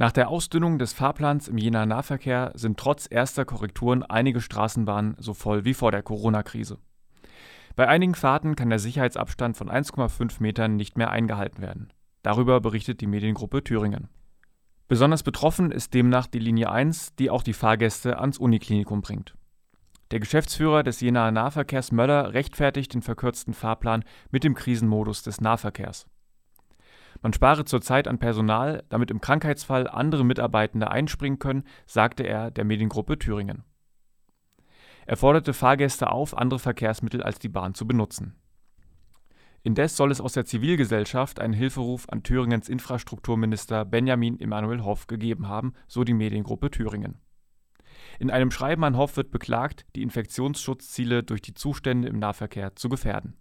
Nach der Ausdünnung des Fahrplans im Jenaer Nahverkehr sind trotz erster Korrekturen einige Straßenbahnen so voll wie vor der Corona-Krise. Bei einigen Fahrten kann der Sicherheitsabstand von 1,5 Metern nicht mehr eingehalten werden. Darüber berichtet die Mediengruppe Thüringen. Besonders betroffen ist demnach die Linie 1, die auch die Fahrgäste ans Uniklinikum bringt. Der Geschäftsführer des Jenaer Nahverkehrs Möller rechtfertigt den verkürzten Fahrplan mit dem Krisenmodus des Nahverkehrs. Man spare zurzeit an Personal, damit im Krankheitsfall andere Mitarbeitende einspringen können, sagte er der Mediengruppe Thüringen. Er forderte Fahrgäste auf, andere Verkehrsmittel als die Bahn zu benutzen. Indes soll es aus der Zivilgesellschaft einen Hilferuf an Thüringens Infrastrukturminister Benjamin Emanuel Hoff gegeben haben, so die Mediengruppe Thüringen. In einem Schreiben an Hoff wird beklagt, die Infektionsschutzziele durch die Zustände im Nahverkehr zu gefährden